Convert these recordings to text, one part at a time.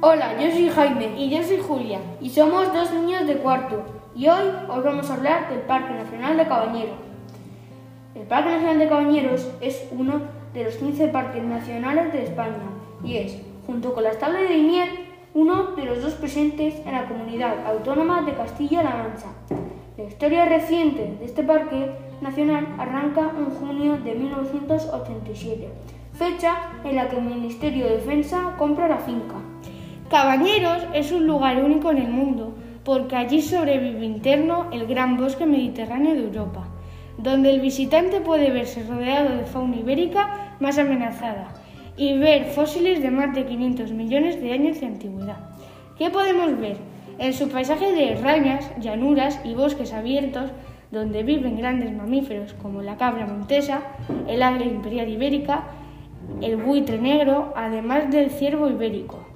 Hola, yo soy Jaime Y yo soy Julia. y somos dos niños de cuarto y hoy os vamos a hablar del Parque Nacional de Cabañeros. El Parque Nacional de Cabañeros es uno de los 15 parques nacionales de España y es, junto con las tablas de Miel, uno de los dos presentes en la comunidad autónoma de Castilla-La Mancha. La historia reciente de este parque nacional arranca en junio de 1987, fecha en la que el Ministerio de Defensa compra la finca. Cabañeros es un lugar único en el mundo porque allí sobrevive interno el gran bosque mediterráneo de Europa, donde el visitante puede verse rodeado de fauna ibérica más amenazada y ver fósiles de más de 500 millones de años de antigüedad. ¿Qué podemos ver? En su paisaje de rañas, llanuras y bosques abiertos, donde viven grandes mamíferos como la cabra montesa, el águila imperial ibérica, el buitre negro, además del ciervo ibérico.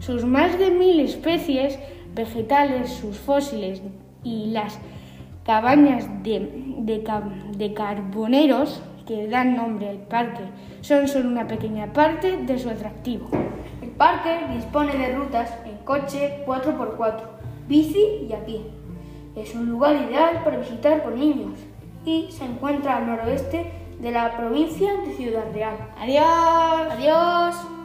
Sus más de mil especies vegetales, sus fósiles y las cabañas de, de de carboneros que dan nombre al parque son solo una pequeña parte de su atractivo. El parque dispone de rutas en coche 4x4, bici y a pie. Es un lugar ideal para visitar con niños y se encuentra al noroeste de la provincia de Ciudad Real. Adiós. Adiós.